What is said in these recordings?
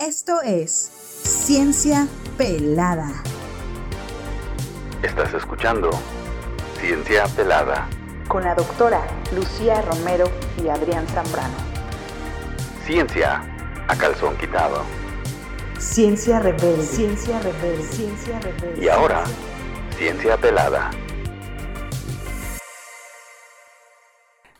Esto es Ciencia Pelada. Estás escuchando Ciencia Pelada Con la doctora Lucía Romero y Adrián Zambrano. Ciencia a calzón quitado. Ciencia rebelde. Ciencia rebelde. Ciencia rebelde. Y ahora, Ciencia Pelada.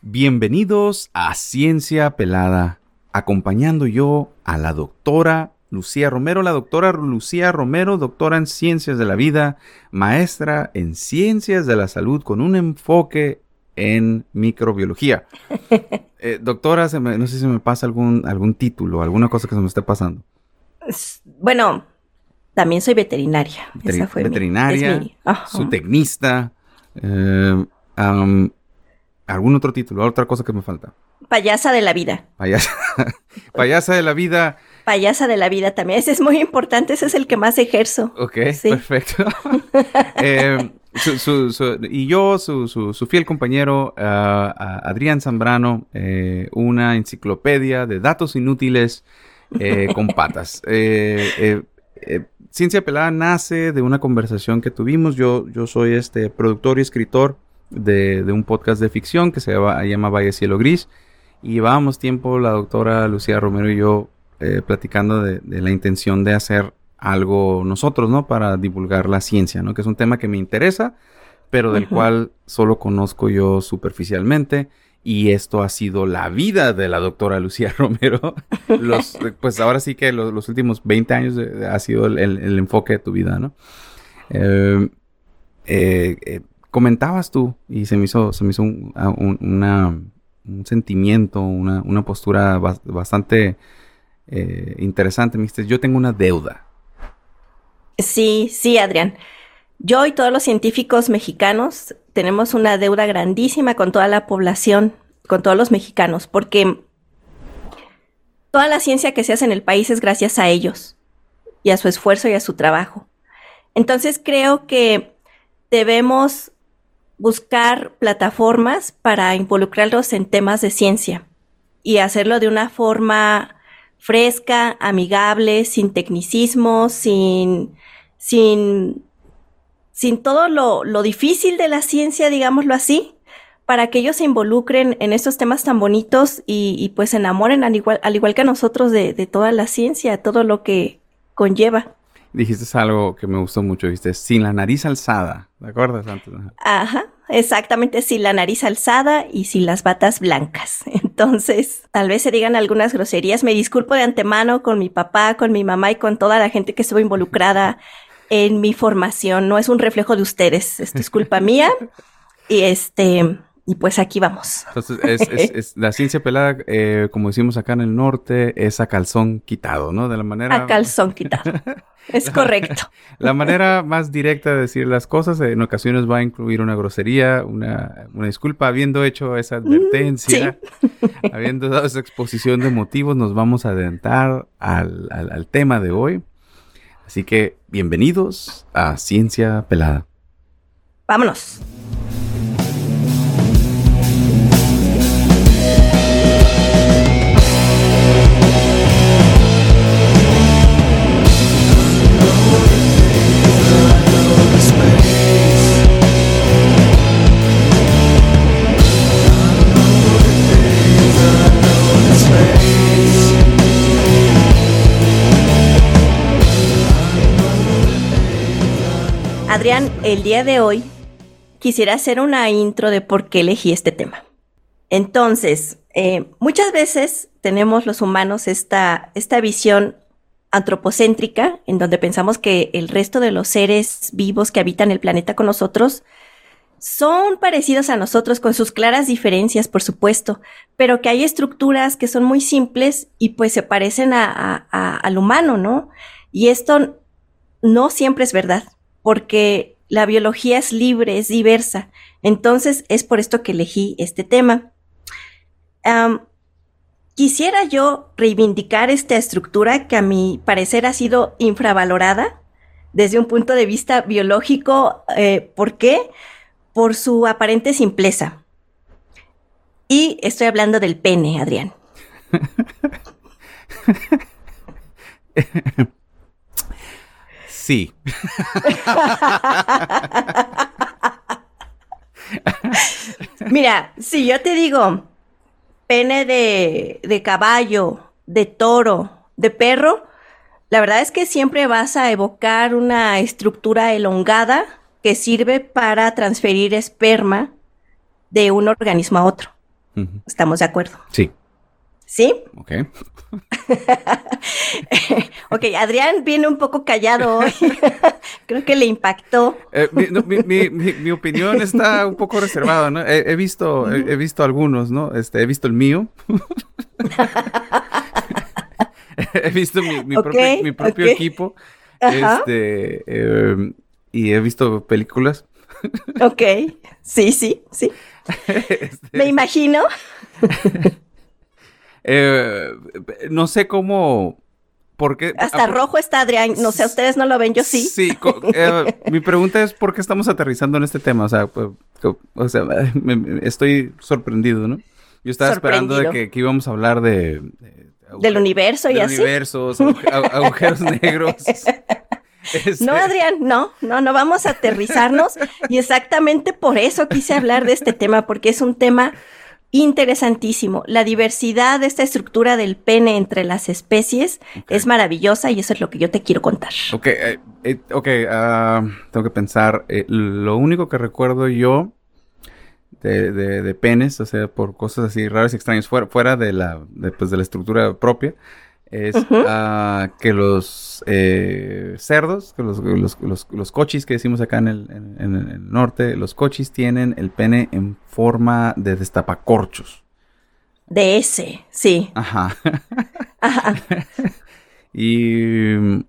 Bienvenidos a Ciencia Pelada, acompañando yo a la doctora Lucía Romero, la doctora Lucía Romero, doctora en Ciencias de la Vida, maestra en Ciencias de la Salud con un enfoque en microbiología. Eh, doctora, se me- no sé si me pasa algún, algún título, alguna cosa que se me esté pasando. Bueno, también soy veterinaria. Esa fue veterinaria, mi- su tecnista, eh, algún otro título, otra cosa que me falta. Payasa de la vida. Payasa, payasa de la vida. Payasa de la vida también. Ese es muy importante. Ese es el que más ejerzo. Ok, Sí. perfecto. Eh, su- su- su- y yo, su, su- su fiel compañero, ah, Adrián Zambrano, eh, una enciclopedia de datos inútiles eh, con patas. Ciencia Pelada nace de una conversación que tuvimos. Yo, yo soy este productor y escritor de, de un podcast de ficción que se llama, llama Valle Cielo Gris. Y llevábamos tiempo la doctora Lucía Romero y yo eh, platicando de, de la intención de hacer algo nosotros, ¿no? Para divulgar la ciencia, ¿no? Que es un tema que me interesa, pero del cual solo conozco yo superficialmente. Y esto ha sido la vida de la doctora Lucía Romero. Los, pues ahora sí que los, los últimos 20 años de- ha sido el, el- el enfoque de tu vida, ¿no? Eh, eh, eh, comentabas tú y se me hizo, se me hizo un, a- un- una- un sentimiento, una, una postura bas- bastante eh, interesante. Me yo tengo una deuda. Sí, sí, Adrián. Yo y todos los científicos mexicanos tenemos una deuda grandísima con toda la población, con todos los mexicanos, porque toda la ciencia que se hace en el país es gracias a ellos y a su esfuerzo y a su trabajo. Entonces creo que debemos buscar plataformas para involucrarlos en temas de ciencia y hacerlo de una forma fresca, amigable, sin tecnicismo, sin, sin, sin todo lo, lo difícil de la ciencia, digámoslo así, para que ellos se involucren en estos temas tan bonitos y, y pues se enamoren al igual, al igual que nosotros de, de toda la ciencia, todo lo que conlleva. Dijiste algo que me gustó mucho, dijiste, sin la nariz alzada. ¿Te acuerdas antes? Ajá. Exactamente, sin la nariz alzada y sin las batas blancas. Entonces, tal vez se digan algunas groserías. Me disculpo de antemano con mi papá, con mi mamá y con toda la gente que estuvo involucrada en mi formación. No es un reflejo de ustedes, es culpa mía. Y este, y pues aquí vamos. Entonces, es, es- es- la ciencia pelada, eh, como decimos acá en el norte, es a calzón quitado, ¿no? De la manera... A calzón quitado. Es correcto. La manera más directa de decir las cosas en ocasiones va a incluir una grosería, una, una disculpa. Habiendo hecho esa advertencia, habiendo dado esa exposición de motivos, nos vamos a adentrar al, al- al tema de hoy. Así que bienvenidos a Ciencia Pelada. Vámonos. Adrián, el día de hoy quisiera hacer una intro de por qué elegí este tema. Entonces, eh, muchas veces tenemos los humanos esta, esta visión antropocéntrica, en donde pensamos que el resto de los seres vivos que habitan el planeta con nosotros son parecidos a nosotros con sus claras diferencias, por supuesto, pero que hay estructuras que son muy simples y pues se parecen a- al humano, ¿no? Y esto no siempre es verdad, porque la biología es libre, es diversa. Entonces es por esto que elegí este tema. Quisiera yo reivindicar esta estructura que a mi parecer ha sido infravalorada desde un punto de vista biológico. eh, ¿Por qué? Por su aparente simpleza. Y estoy hablando del pene, Adrián. sí. Mira, si yo te digo pene de, de caballo, de toro, de perro, la verdad es que siempre vas a evocar una estructura elongada que sirve para transferir esperma de un organismo a otro. ¿Estamos de acuerdo? Sí. ¿Sí? Ok. ok, Adrián viene un poco callado hoy. Creo que le impactó. Eh, mi, no, mi- mi- mi- mi opinión está un poco reservada, ¿no? He, he visto, he, he visto algunos, ¿no? Este, he visto el mío. he visto mi, propio, mi propio ok. equipo. Ajá. Este, eh, y he visto películas. Ok, sí, sí, sí. Este, Me imagino. Eh, no sé cómo, por qué. Hasta ah, rojo está Adrián. No sé, ustedes no lo ven, yo sí. Sí, eh, mi pregunta es por qué estamos aterrizando en este tema. O sea, pues, o sea, me- me- estoy sorprendido, ¿no? Yo estaba esperando de que, que íbamos a hablar de... de- Del universo y así. universos, agu- agu- agujeros negros. Este, No, Adrián, no, no, no vamos a aterrizarnos. y exactamente por eso quise hablar de este tema, porque es un tema interesantísimo. La diversidad de esta estructura del pene entre las especies es maravillosa y eso es lo que yo te quiero contar. Ok, eh, eh, ok, ah, tengo que pensar. eh, lo único que recuerdo yo de, de- de penes, o sea, por cosas así raras y extrañas, fuera, fuera de, la, de, pues, de la estructura propia, es ah, que los eh, cerdos, que los, los, los- los cochis que decimos acá en el, en- en el norte, los cochis tienen el pene en forma de destapacorchos. De ese, sí. Ajá. Ajá. Y. mm,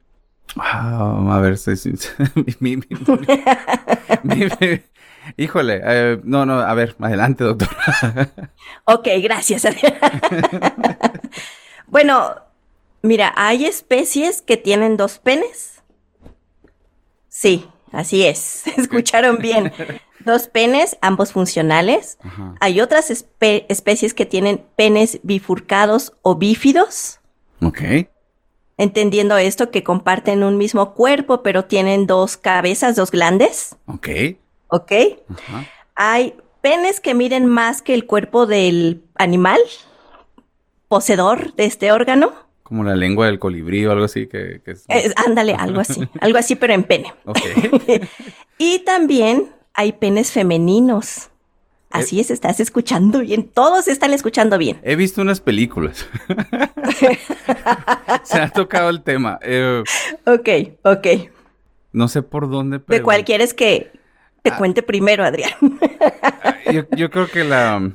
ah, a ver, sí, sí, mi- mi- mi- híjole, eh, no, no, a ver, adelante, doctor. Ok, gracias. Bueno, mira, hay especies que tienen dos penes. Sí, así es. Escucharon bien. Dos penes, ambos funcionales. Ajá. Hay otras espe- especies que tienen penes bifurcados o bífidos. Ok. Entendiendo esto, que comparten un mismo cuerpo, pero tienen dos cabezas, dos glandes. Ok. ¿Ok? Ajá. Hay penes que miden más que el cuerpo del animal poseedor de este órgano. Como la lengua del colibrí o algo así que, que es- Eh, ándale, algo así, algo así, pero en pene. Ok. Y también hay penes femeninos. Así es, estás escuchando bien. Todos están escuchando bien. He visto unas películas. Se ha tocado el tema. Eh, Ok, ok. no sé por dónde. ¿De cuál quieres que te Ah. cuente primero, Adrián? Yo, yo creo que la,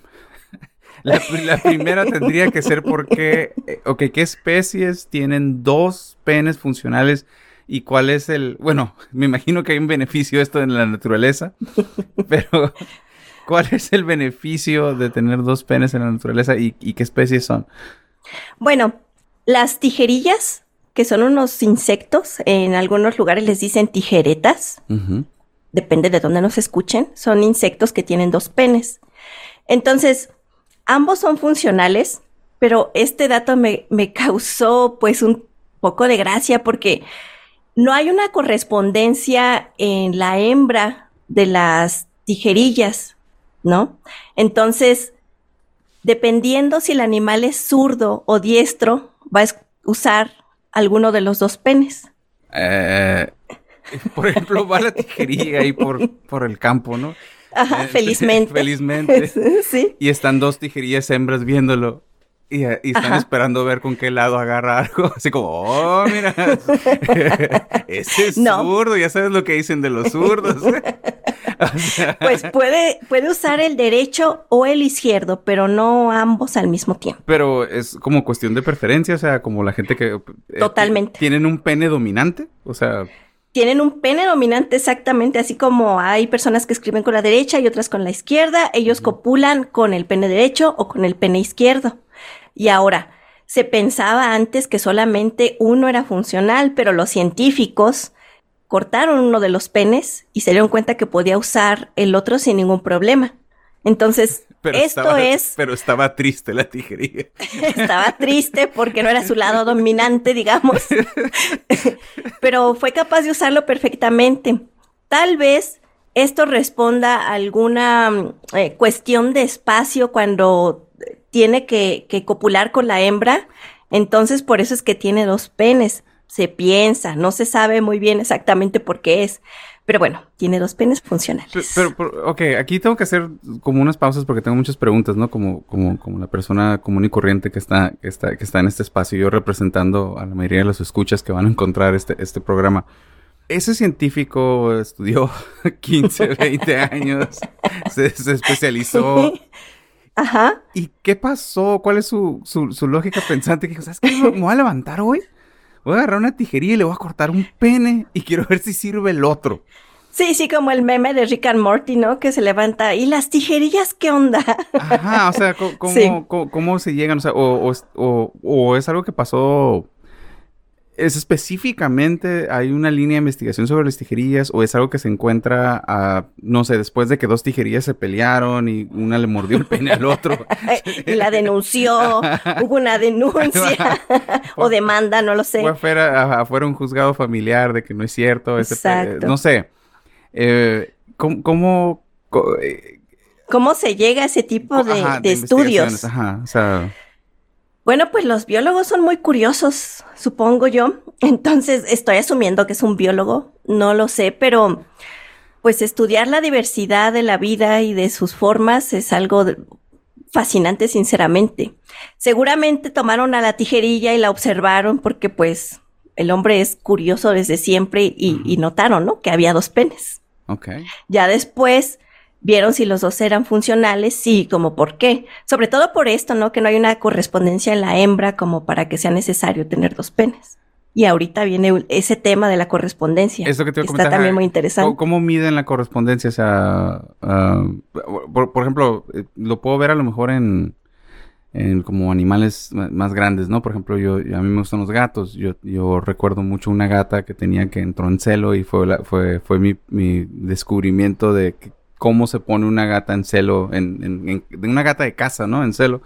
la, la primera tendría que ser porque, eh, ok, ¿qué especies tienen dos penes funcionales y cuál es el, bueno, me imagino que hay un beneficio esto en la naturaleza, pero ¿cuál es el beneficio de tener dos penes en la naturaleza y, y qué especies son? Bueno, las tijerillas, que son unos insectos, en algunos lugares les dicen tijeretas. Depende de dónde nos escuchen, son insectos que tienen dos penes. Entonces, ambos son funcionales, pero este dato me, me causó pues un poco de gracia porque no hay una correspondencia en la hembra de las tijerillas, ¿no? Entonces, dependiendo si el animal es zurdo o diestro, va a usar alguno de los dos penes. Eh, por ejemplo, va la tijería ahí por, por el campo, ¿no? Ajá, Eh, felizmente. felizmente. sí. Y están dos tijerillas hembras viéndolo. Y, eh, y están Ajá. esperando ver con qué lado agarra algo. Así como, oh, mira. Ese es No. zurdo. Ya sabes lo que dicen de los zurdos. O sea, Pues puede, puede usar el derecho o el izquierdo, pero no ambos al mismo tiempo. pero es como cuestión de preferencia. O sea, como la gente que... eh, Totalmente. ¿Tienen un pene dominante? O sea, Tienen un pene dominante exactamente, así como hay personas que escriben con la derecha y otras con la izquierda. Ellos copulan con el pene derecho o con el pene izquierdo. Y ahora, se pensaba antes que solamente uno era funcional, pero los científicos cortaron uno de los penes y se dieron cuenta que podía usar el otro sin ningún problema. Entonces, Pero esto estaba- es, Pero estaba triste la tijerilla. estaba triste porque no era su lado dominante, digamos, pero fue capaz de usarlo perfectamente. Tal vez esto responda a alguna mm, eh, cuestión de espacio cuando tiene que, que copular con la hembra, entonces por eso es que tiene dos penes. Se piensa, no se sabe muy bien exactamente por qué es, pero bueno, tiene dos penes funcionales. Pero, pero, ok, aquí tengo que hacer como unas pausas porque tengo muchas preguntas, ¿no? Como, como, como la persona común y corriente que está, que está, que está en este espacio, yo representando a la mayoría de los escuchas que van a encontrar este, este programa. Ese científico estudió 15, 20 años, se, se especializó. Ajá. ¿Y qué pasó? ¿Cuál es su, su, su lógica pensante? Que dijo, ¿sabes qué? Me voy a levantar hoy. Voy a agarrar una tijerilla y le voy a cortar un pene y quiero ver si sirve el otro. Sí, sí, como el meme de Rick and Morty, ¿no? Que se levanta. ¿Y las tijerillas qué onda? Ajá, o sea, ¿cómo, Sí. cómo, cómo se llegan? O sea, o, o o- o es algo que pasó. ¿Es específicamente, hay una línea de investigación sobre las tijerillas o es algo que se encuentra, a, no sé, después de que dos tijerillas se pelearon y una le mordió el pene al otro? y la denunció, hubo una denuncia o demanda, no lo sé. Fue afuera, un juzgado familiar de que no es cierto. ese pe- Exacto. no sé. Eh, ¿Cómo...? cómo eh, ¿Cómo se llega a ese tipo de, ajá, de estudios? Ajá, o sea... Bueno, pues los biólogos son muy curiosos, supongo yo. Entonces, estoy asumiendo que es un biólogo, no lo sé, pero pues estudiar la diversidad de la vida y de sus formas es algo fascinante, sinceramente. Seguramente tomaron a la tijerilla y la observaron porque pues el hombre es curioso desde siempre y, y notaron, ¿no? Que había dos penes. Ok. Ya después vieron si los dos eran funcionales, sí, como por qué. Sobre todo por esto, ¿no? Que no hay una correspondencia en la hembra como para que sea necesario tener dos penes. Y ahorita viene ese tema de la correspondencia. Eso que te iba a está comentar, también ajá, muy ¿Cómo, interesante. cómo miden la correspondencia? O sea, ah, por, por ejemplo, eh, lo puedo ver a lo mejor en, en como animales ma- más grandes, ¿no? Por ejemplo, yo, yo- a mí me gustan los gatos. Yo, yo recuerdo mucho una gata que tenía que entró en celo y fue, la- fue, fue mi, mi descubrimiento de que- cómo se pone una gata en celo, en, en- en- de una gata de casa, ¿no? En celo.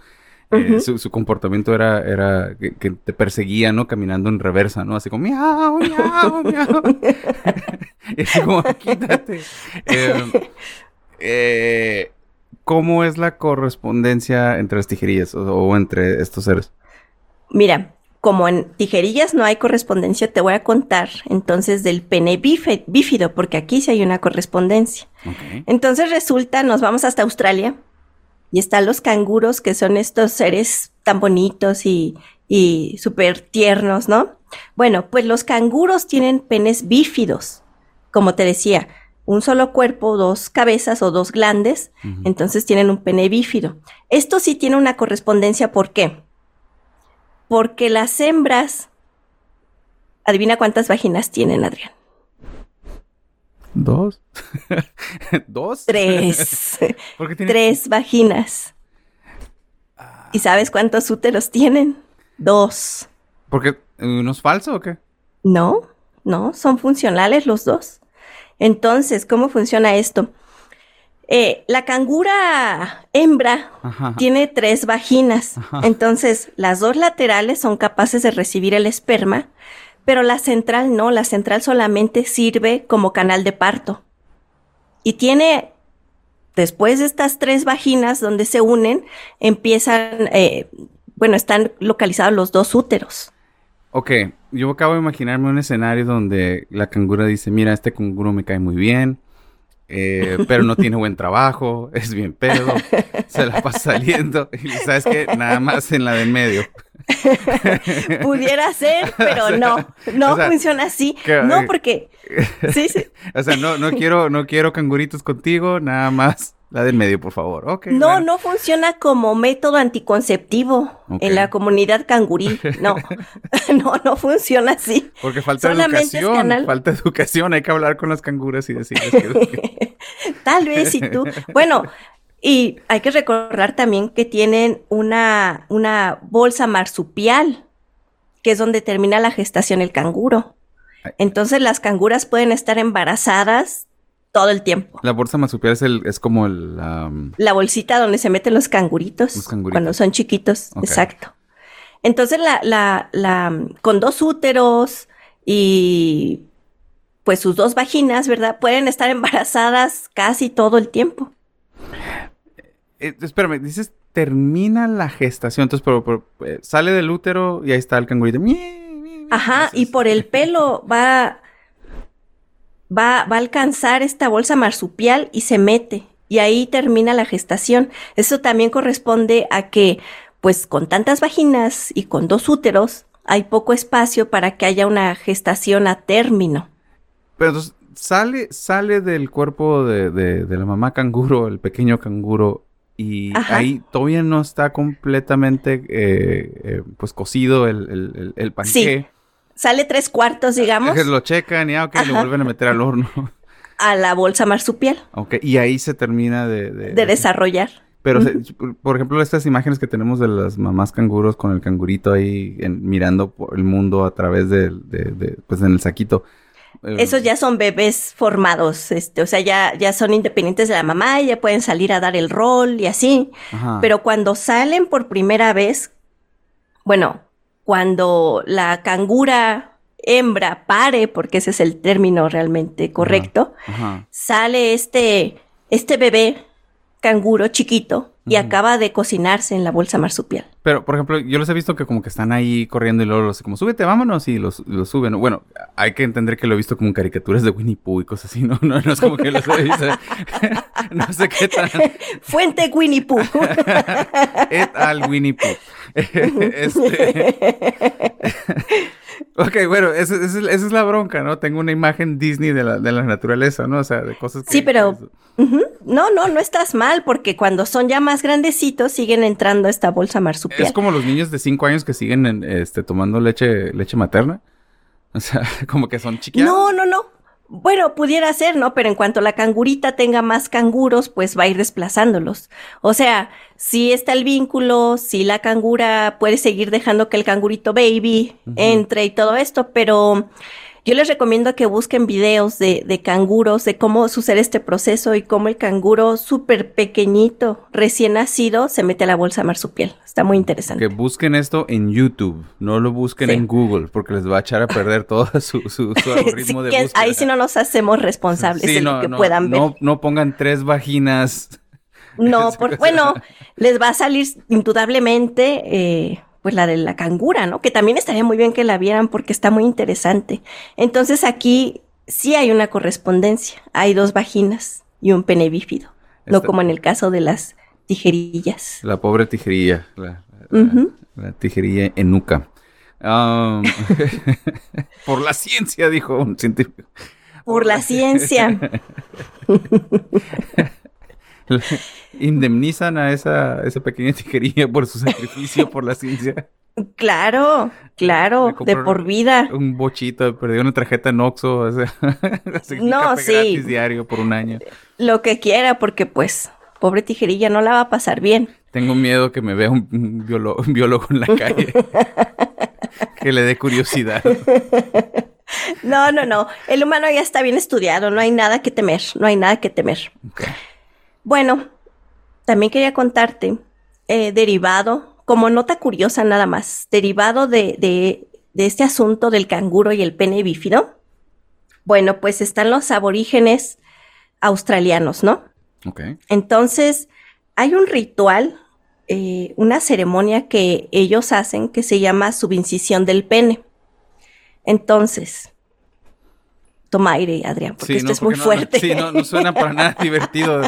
Eh, su, su comportamiento era, era que, que te perseguía, ¿no? Caminando en reversa, ¿no? Así como miau, miau, miau. así como, quítate. Eh, eh, ¿Cómo es la correspondencia entre las tijerillas o, o entre estos seres? Mira, como en tijerillas no hay correspondencia, te voy a contar entonces del pene bífido, porque aquí sí hay una correspondencia. Entonces resulta, nos vamos hasta Australia y están los canguros, que son estos seres tan bonitos y, y súper tiernos, ¿no? Bueno, pues los canguros tienen penes bífidos, como te decía, un solo cuerpo, dos cabezas o dos glandes, entonces tienen un pene bífido. Esto sí tiene una correspondencia, ¿por qué? Porque las hembras, adivina cuántas vaginas tienen, Adrián. ¿Dos? ¿Dos? Tres. ¿Por qué tiene- Tres vaginas. ¿Y sabes cuántos úteros tienen? Dos. ¿Porque uno es falso o qué? No, no, son funcionales los dos. Entonces, ¿cómo funciona esto? Eh, la cangura hembra Ajá. tiene tres vaginas. Ajá. Entonces, las dos laterales son capaces de recibir el esperma, pero la central no, la central solamente sirve como canal de parto. Y tiene, después de estas tres vaginas donde se unen, empiezan, eh, bueno, están localizados los dos úteros. Ok, yo acabo de imaginarme un escenario donde la cangura dice, mira, este canguro me cae muy bien, eh, pero no tiene buen trabajo, es bien pedo, se la pasa saliendo, y sabes que nada más en la de en medio. Pudiera ser, pero no, no O sea, funciona así. que- No, porque, sí, sí. O sea, no, no quiero, no quiero canguritos contigo, nada más la del medio, por favor. No, bueno. no funciona como método anticonceptivo en la comunidad cangurí. No, no, no funciona así. Porque falta solamente educación, canal- falta educación, hay que hablar con las canguras y decirles que... Tal vez si tú. Bueno, y hay que recordar también que tienen una, una bolsa marsupial, que es donde termina la gestación el canguro. Entonces las canguras pueden estar embarazadas todo el tiempo. La bolsa marsupial es, el, es como el... um, La bolsita donde se meten los canguritos, Los canguritos. cuando son chiquitos, exacto. Entonces la, la, la, con dos úteros y pues sus dos vaginas, ¿verdad? Pueden estar embarazadas casi todo el tiempo. eh, espérame, dices termina la gestación, entonces pero, pero, eh, sale del útero y ahí está el cangurito. Ajá, y por el pelo va, va, va a alcanzar esta bolsa marsupial y se mete. Y ahí termina la gestación. Eso también corresponde a que, pues, con tantas vaginas y con dos úteros, hay poco espacio para que haya una gestación a término. Pero entonces sale, sale del cuerpo de, de- de la mamá canguro, el pequeño canguro, y Ajá. ahí todavía no está completamente eh, eh, pues cocido el, el, el, el panqué. Sí, Sale tres cuartos, digamos, Que Lo checan y ah, ok, lo vuelven a meter al horno. a la bolsa marsupial ok, y ahí se termina de... de- de desarrollar. Pero, se- por- ejemplo, estas imágenes que tenemos de las mamás canguros con el cangurito ahí en- mirando por el mundo a través de, de- de- pues en el saquito. eh, Esos ya son bebés formados, este, o sea, ya, ya son independientes de la mamá y ya pueden salir a dar el rol y así. ajá. Pero cuando salen por primera vez, bueno, cuando la cangura hembra pare, porque ese es el término realmente correcto, Ajá. sale este, este bebé canguro chiquito y acaba de cocinarse en la bolsa marsupial. Pero, por ejemplo, yo los he visto que como que están ahí corriendo y luego los como, súbete, vámonos, y los, los suben. Bueno, hay que entender que lo he visto como caricaturas de Winnie Pooh y cosas así, ¿no? No, no es como que los he visto. no sé qué tan... Fuente Winnie Pooh. Et al Winnie Pooh. este... ok, bueno, esa, esa es, esa es la bronca, ¿no? Tengo una imagen Disney de la, de la naturaleza, ¿no? O sea, de cosas que... Sí, pero-. No, no, no estás mal, porque cuando son ya más grandecitos siguen entrando a esta bolsa marsupial. Es como los niños de 5 años que siguen en, este, tomando leche, leche materna. O sea, como que son chiquitos. No, no, no. Bueno, pudiera ser, ¿no? Pero en cuanto la cangurita tenga más canguros, pues va a ir desplazándolos. O sea, si está el vínculo, si la cangura puede seguir dejando que el cangurito baby entre y todo esto, pero yo les recomiendo que busquen videos de, de canguros, de cómo sucede este proceso y cómo el canguro súper pequeñito, recién nacido, se mete a la bolsa marsupial. Está muy interesante. Que busquen esto en YouTube, no lo busquen Sí. en Google, porque les va a echar a perder todo su, su, su algoritmo Sí, de que- búsqueda. ahí sí no nos hacemos responsables Sí, de no, lo que no, puedan ver. no, no pongan tres vaginas. No, por, bueno, les va a salir indudablemente eh, pues la de la cangura, ¿no? Que también estaría muy bien que la vieran porque está muy interesante. Entonces aquí sí hay una correspondencia. Hay dos vaginas y un pene bífido. No Está- como en el caso de las tijerillas. La pobre tijerilla, la, la- Ujú. la tijerilla enuca. Um, por la ciencia, dijo un científico. Por la ciencia. Indemnizan a esa, esa pequeña tijerilla por su sacrificio por la ciencia. Claro, claro, de por vida. Un bochito, perdió una tarjeta en Oxxo, o sea, así, No, sí. gratis diario por un año. Lo que quiera, porque pues, pobre tijerilla, no la va a pasar bien. Tengo miedo que me vea un, un biolo- un biólogo en la calle. que le dé curiosidad. No, no, no. El humano ya está bien estudiado, no hay nada que temer, no hay nada que temer. Ok. Bueno, también quería contarte, eh, derivado, como nota curiosa nada más, derivado de, de, de este asunto del canguro y el pene bífido. Bueno, pues están los aborígenes australianos, ¿no? Ok. Entonces, hay un ritual, eh, una ceremonia que ellos hacen que se llama subincisión del pene. Entonces, toma aire, Adrián, porque Sí, esto no, es muy porque no- no- fuerte. sí, no, no suena para nada divertido.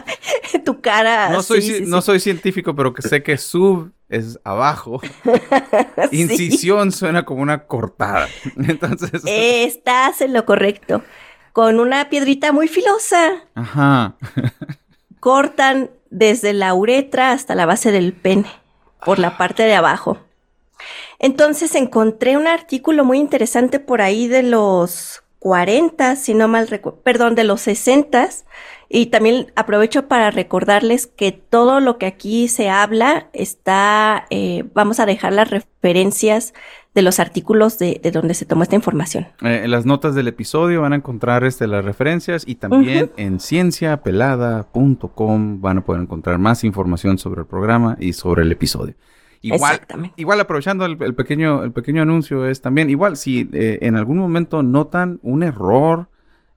tu cara. No soy, sí, ci- sí, no soy científico, pero que sé que sub es abajo. Incisión suena como una cortada. Entonces. Estás en lo correcto. Con una piedrita muy filosa, Ajá. cortan desde la uretra hasta la base del pene, por la parte de abajo. Entonces encontré un artículo muy interesante por ahí de los 40, si no mal recuerdo, perdón, de los 60. Y también aprovecho para recordarles que todo lo que aquí se habla está, eh, vamos a dejar las referencias de los artículos de, de donde se tomó esta información. Eh, en las notas del episodio van a encontrar este, las referencias y también en cienciapelada.com van a poder encontrar más información sobre el programa y sobre el episodio. Igual, Exactamente. igual aprovechando el, el pequeño, el pequeño anuncio es también, igual si eh, en algún momento notan un error,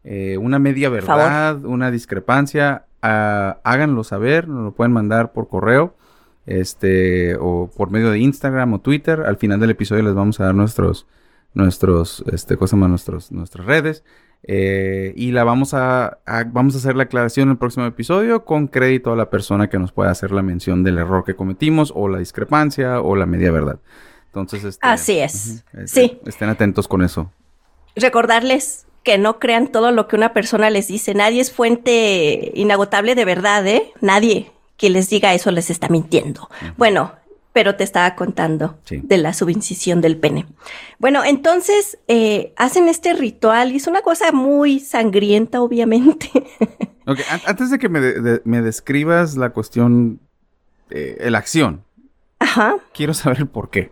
eh, una media verdad, una discrepancia, ah, háganlo saber, nos lo pueden mandar por correo, este, o por medio de Instagram o Twitter. Al final del episodio les vamos a dar nuestros, nuestros, este, más, nuestros, nuestras redes. Eh, y la vamos a, a- vamos a hacer la aclaración en el próximo episodio con crédito a la persona que nos pueda hacer la mención del error que cometimos o la discrepancia o la media verdad. Entonces, este, Así es. este, Sí. Estén atentos con eso. Recordarles que no crean todo lo que una persona les dice. Nadie es fuente inagotable de verdad, ¿eh? Nadie que les diga eso les está mintiendo. Bueno, pero te estaba contando Sí. de la subincisión del pene. Bueno, entonces eh, hacen este ritual y es una cosa muy sangrienta, obviamente. Antes de que me, de- de- me describas la cuestión, eh, la acción, Ajá. quiero saber el por qué.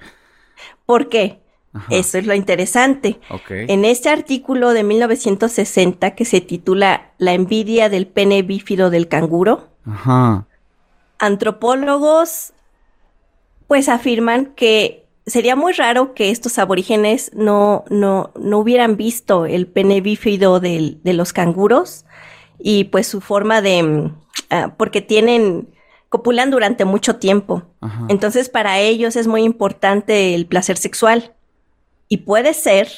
¿Por qué? Ajá, Eso es lo interesante. En este artículo de 1960 que se titula La envidia del pene bífido del canguro, Ajá. antropólogos pues afirman que sería muy raro que estos aborígenes no, no, no hubieran visto el pene bífido del- de los canguros y pues su forma de, mm, ah, porque tienen, copulan durante mucho tiempo. Ajá. Entonces para ellos es muy importante el placer sexual y puede ser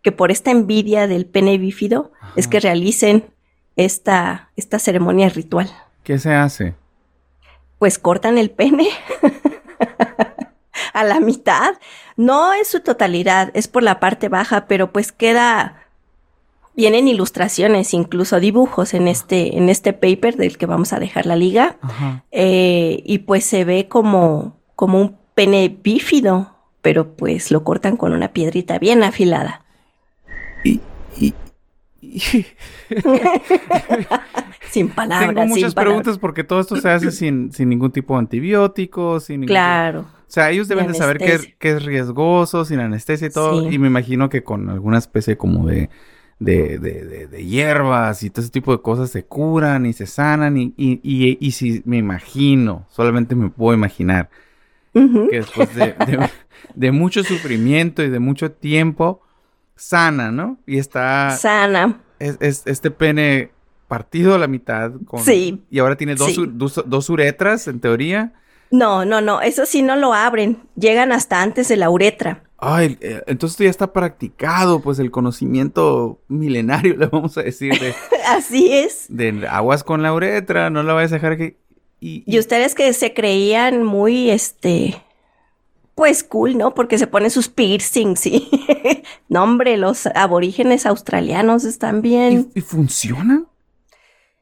que por esta envidia del pene bífido es Ajá. que realicen esta, esta ceremonia ritual. ¿Qué se hace? Pues cortan el pene a la mitad. No en su totalidad, es por la parte baja, pero pues queda. Vienen ilustraciones, incluso dibujos en este, en este paper del que vamos a dejar la liga. Eh, y pues se ve como, como un pene bífido, pero pues lo cortan con una piedrita bien afilada. Y- y- Sin palabras. Tengo sin muchas palabras. preguntas porque todo esto se hace sin, sin ningún tipo de antibiótico, sin ningún... Claro. O sea, ellos deben de saber que es, que es riesgoso, sin anestesia y todo. Sí. Y me imagino que con alguna especie como de, de, de, de- hierbas y todo ese tipo de cosas se curan y se sanan. Y, y, y, y si me imagino, solamente me puedo imaginar, que después de, de- de mucho sufrimiento y de mucho tiempo, sana, ¿no? Y está Sana. Es, es- este pene partido a la mitad. Con, Sí. Y ahora tiene dos, Sí. dos, dos uretras, en teoría. No, no, no, eso sí no lo abren, llegan hasta antes de la uretra. Ay, eh, entonces ya está practicado, pues el conocimiento milenario, le vamos a decir, de, Así es. de aguas con la uretra, no la vayas a dejar que... Y, Y ustedes que se creían muy, este, pues cool, ¿no? Porque se ponen sus piercings y... no, hombre, los aborígenes australianos están bien. ¿y- y funciona?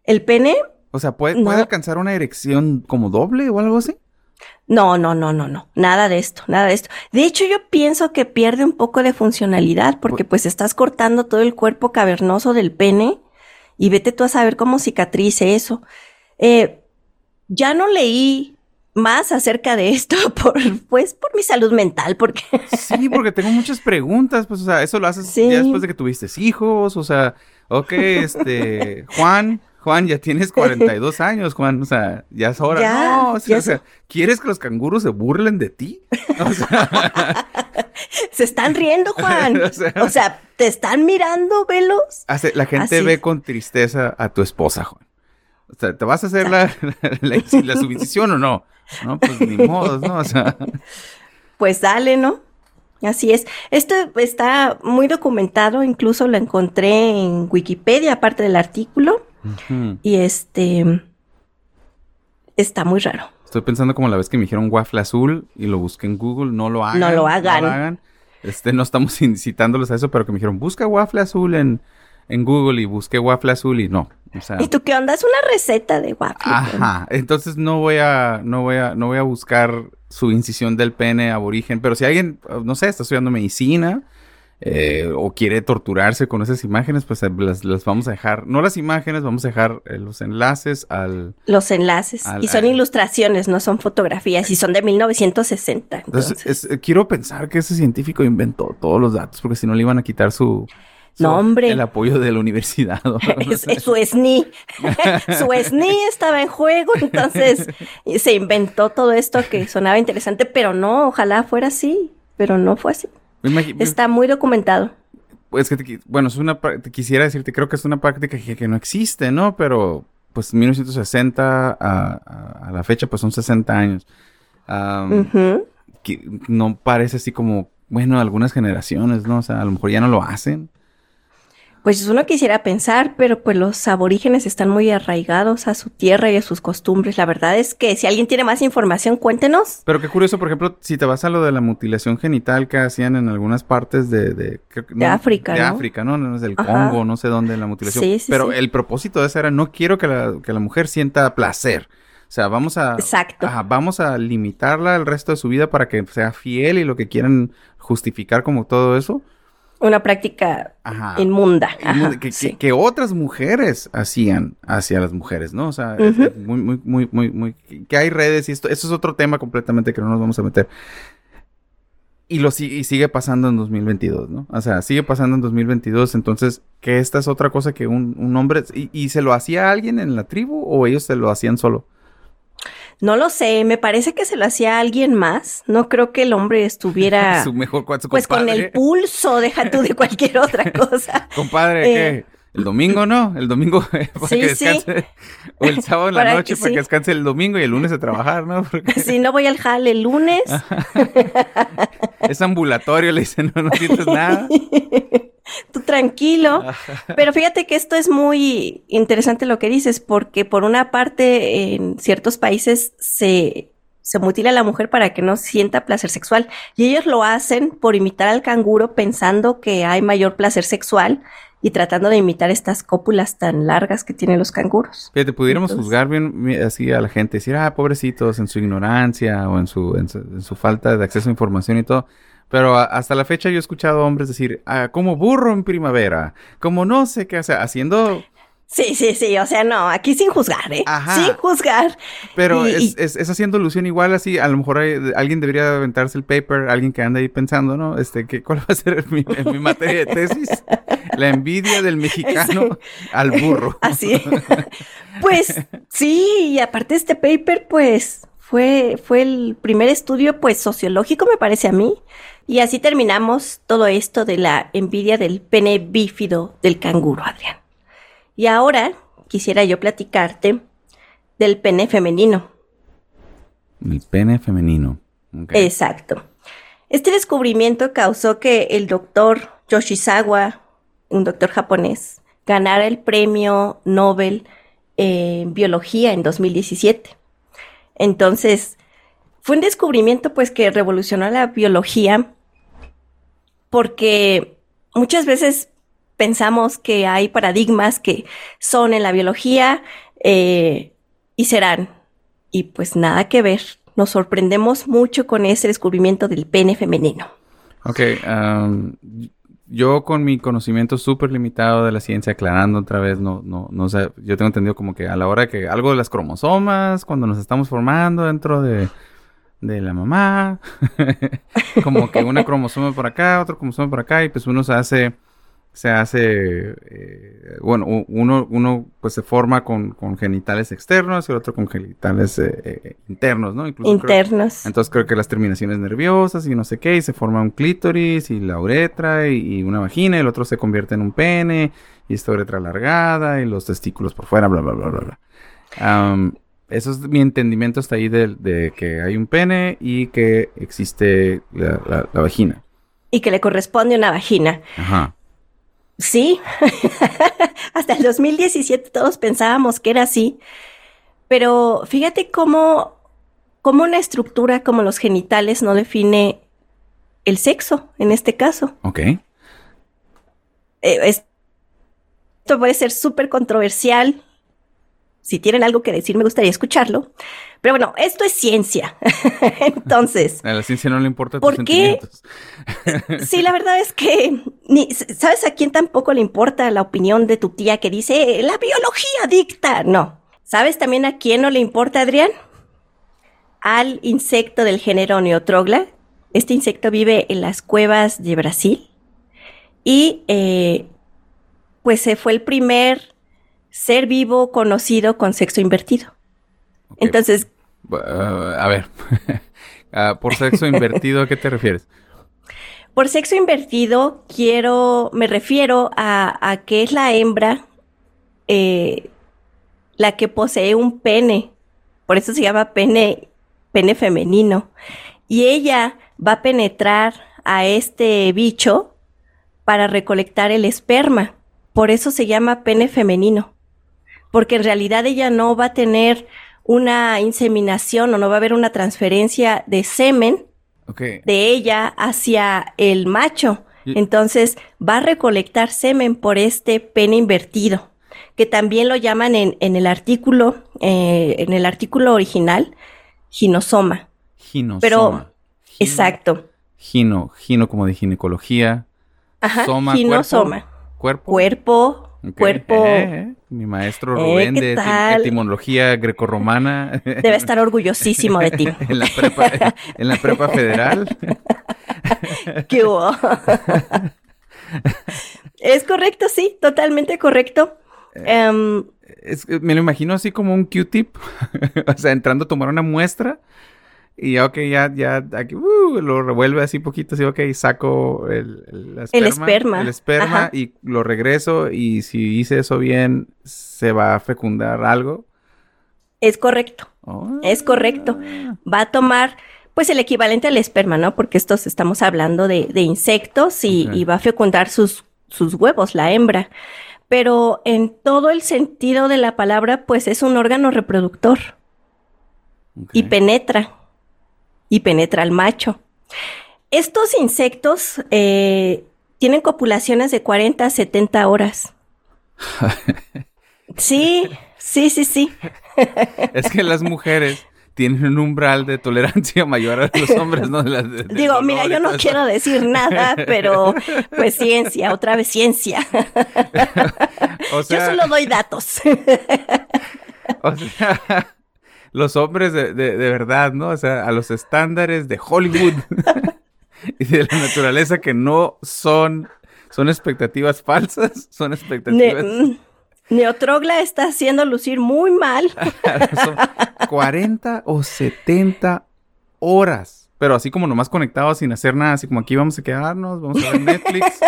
¿El pene? O sea, ¿puede, ¿puede No. alcanzar una erección como doble o algo así? No, no, no, no, no. Nada de esto, nada de esto. De hecho, yo pienso que pierde un poco de funcionalidad porque pues estás cortando todo el cuerpo cavernoso del pene y vete tú a saber cómo cicatrice eso. Eh, ya no leí más acerca de esto por, pues, por mi salud mental, porque Sí, porque tengo muchas preguntas, pues, o sea, eso lo haces Sí. ya después de que tuviste hijos, o sea, ok, este, Juan, Juan, ya tienes 42 años, Juan, o sea, ya es hora. Ya, no, o sea, ya o sea, ¿quieres que los canguros se burlen de ti? O sea, se están riendo, Juan. O sea- O sea, te están mirando, velos. la gente Así ve con tristeza a tu esposa, Juan. O sea, ¿te vas a hacer la, la, o no? No, pues ni modo, ¿no? O sea, Pues dale, ¿no? Así es. Esto está muy documentado, incluso lo encontré en Wikipedia, aparte del artículo, y este está muy raro. Estoy pensando como la vez que me dijeron waffle azul y lo busqué en Google, no lo hagan. No lo hagan. Este, no estamos incitándolos a eso, pero que me dijeron, busca waffle azul en, en Google y busqué waffle azul y no. O sea, ¿Y tú qué onda? Es una receta de waffle. ajá. Entonces no voy a, no voy a, no voy a buscar su incisión del pene aborigen. Pero si alguien, no sé, está estudiando medicina, eh, o quiere torturarse con esas imágenes, pues eh, las, las vamos a dejar, no las imágenes, vamos a dejar eh, los enlaces al... Los enlaces. Al- y son al- ilustraciones, no son fotografías, y son de 1960. Entonces, Entonces, es- quiero pensar que ese científico inventó todos los datos, porque si no le iban a quitar su... su- No, hombre. El apoyo de la universidad. es- es su SNI. su SNI estaba en juego, entonces se inventó todo esto que sonaba interesante, pero no, ojalá fuera así, pero no fue así. Está muy documentado. Pues que te bueno, es una te quisiera decirte, creo que es una práctica que, que no existe, ¿no? Pero pues 1960 a, a- a la fecha pues son 60 años. Am, Ujú. que no parece así como, bueno, algunas generaciones, ¿no? O sea, a lo mejor ya no lo hacen. Pues uno quisiera pensar, pero pues los aborígenes están muy arraigados a su tierra y a sus costumbres. La verdad es que si alguien tiene más información, cuéntenos. Pero qué curioso, por ejemplo, si te vas a lo de la mutilación genital que hacían en algunas partes de... De, creo que- De África, De ¿no? África, ¿no? No es del Ajá. Congo, no sé dónde, la mutilación. Sí, sí, Pero sí. el propósito de eso era, no quiero que la, que la mujer sienta placer. O sea, vamos a... Exacto. Ajá, vamos a limitarla el resto de su vida para que sea fiel y lo que quieran justificar como todo eso. Una práctica Ajá. inmunda. Ajá, que, que- sí. que otras mujeres hacían hacia las mujeres, ¿no? O sea, muy, muy, muy, muy, muy, que hay redes y esto, eso es otro tema completamente que no nos vamos a meter. Y lo y sigue pasando en 2022, ¿no? O sea, sigue pasando en 2022, entonces, que esta es otra cosa que un, un hombre, y, y se lo hacía a alguien en la tribu o ellos se lo hacían solo? No lo sé, me parece que se lo hacía alguien más. No creo que el hombre estuviera su mejor su pues con el pulso, deja tú de cualquier otra cosa. Compadre, Eh, ¿qué? El domingo no, el domingo para Sí, que sí. descanse. O el sábado en la noche que para sí. que descanse el domingo y el lunes a trabajar, ¿no? Porque Si no voy al jale el lunes, es ambulatorio, le dicen, no, no sientes nada. Tú tranquilo. Pero fíjate que esto es muy interesante lo que dices, porque por una parte en ciertos países se, se mutila a la mujer para que no sienta placer sexual y ellos lo hacen por imitar al canguro pensando que hay mayor placer sexual y tratando de imitar estas cópulas tan largas que tienen los canguros. Fíjate, pudiéramos Entonces- juzgar bien, bien así a la gente, decir, ah, pobrecitos, en su ignorancia o en su, en su, en su falta de acceso a información y todo. Pero hasta la fecha yo he escuchado hombres decir, ah, como burro en primavera, como no sé qué, o sea, haciendo, Sí, sí, sí, o sea, no, aquí sin juzgar, ¿eh? Ajá. Sin juzgar. pero Y- es, es, es haciendo ilusión igual así, a lo mejor hay- alguien debería aventarse el paper, alguien que anda ahí pensando, ¿no? Este, que, ¿cuál va a ser mi, mi materia de tesis? La envidia del mexicano al burro. Así. pues sí, y aparte este paper, pues fue, fue el primer estudio, pues sociológico, me parece a mí. Y así terminamos todo esto de la envidia del pene bífido del canguro, Adrián. Y ahora quisiera yo platicarte del pene femenino. El pene femenino. Exacto. Este descubrimiento causó que el doctor Yoshizawa, un doctor japonés, ganara el premio Nobel en biología en 2017. Entonces, fue un descubrimiento pues que revolucionó la biología porque muchas veces pensamos que hay paradigmas que son en la biología eh, y serán. Y pues nada que ver. Nos sorprendemos mucho con ese descubrimiento del pene femenino. Ok, am, yo con mi conocimiento súper limitado de la ciencia, aclarando otra vez, no, no, no sé, yo tengo entendido como que a la hora que algo de las cromosomas, cuando nos estamos formando dentro de, de la mamá, como que una cromosoma por acá, otro cromosoma por acá, y pues uno se hace, se hace, eh, bueno, uno, uno pues se forma con, con genitales externos y el otro con genitales eh, eh, internos, ¿no? Incluso creo- Internos. entonces creo que las terminaciones nerviosas y no sé qué, y se forma un clítoris y la uretra y, y una vagina, y el otro se convierte en un pene, y esta uretra alargada y los testículos por fuera, bla, bla, bla, bla, bla. Eso es mi entendimiento hasta ahí de, de que hay un pene y que existe la, la- la vagina. Y que le corresponde una vagina. Ajá. Sí, hasta el 2017 todos pensábamos que era así, pero fíjate cómo, cómo una estructura como los genitales no define el sexo en este caso. Ok. Eh, es- esto puede ser súper controversial, si tienen algo que decir, me gustaría escucharlo. Pero bueno, esto es ciencia. Entonces. A la ciencia no le importa tus ¿por qué? sí, la verdad es que. ¿Sabes a quién tampoco le importa la opinión de tu tía que dice la biología dicta? No. ¿Sabes también a quién no le importa, Adrián? Al insecto del género Neotrogla. Este insecto vive en las cuevas de Brasil. Y eh, pues se fue el primer ser vivo conocido con sexo invertido. Entonces... a ver, ah, por sexo invertido, ¿a qué te refieres? Por sexo invertido quiero, me refiero a, que es la hembra eh, la que posee un pene, por eso se llama pene, pene femenino, y ella va a penetrar a este bicho para recolectar el esperma, por eso se llama pene femenino, porque en realidad ella no va a tener una inseminación o no va a haber una transferencia de semen de ella hacia el macho. Entonces va a recolectar semen por este pene invertido, que también lo llaman en, en el artículo, eh, en el artículo original, ginosoma. Ginosoma. Pero, exacto. Gino, gino como de ginecología. Ajá, ginosoma. Cuerpo. Cuerpo, cuerpo. Eh, eh, mi maestro eh, Rubén de etimología grecorromana. Debe estar orgullosísimo de ti. en, la prepa, en la prepa federal. ¿Qué hubo? es correcto, sí, totalmente correcto. Em, me lo imagino así como un Q-tip, o sea, entrando a tomar una muestra y ya, ok, ya, ya, aquí, uh, lo revuelve así poquito, así, ok, saco el, el esperma. El esperma, y lo regreso y si hice eso bien, se va a fecundar algo. Es correcto, es correcto. Va a tomar, pues, el equivalente al esperma, ¿no? Porque estos estamos hablando de, de insectos y, va a fecundar sus, sus huevos, la hembra. Pero en todo el sentido de la palabra, pues, es un órgano reproductor. Y penetra y penetra al macho. Estos insectos eh, tienen copulaciones de 40 a 70 horas. sí, sí, sí, sí. es que las mujeres tienen un umbral de tolerancia mayor a los hombres, ¿no? Digo, mira, yo no quiero decir nada, pero pues ciencia, otra vez ciencia. yo solo doy datos. o sea, los hombres de, de, verdad, ¿no? O sea, a los estándares de Hollywood y de la naturaleza que no son, son expectativas falsas, son expectativas... Mm, Neotrogla está haciendo lucir muy mal. son 40 o 70 horas. Pero así como nomás conectados sin hacer nada, así como aquí vamos a quedarnos, vamos a ver Netflix.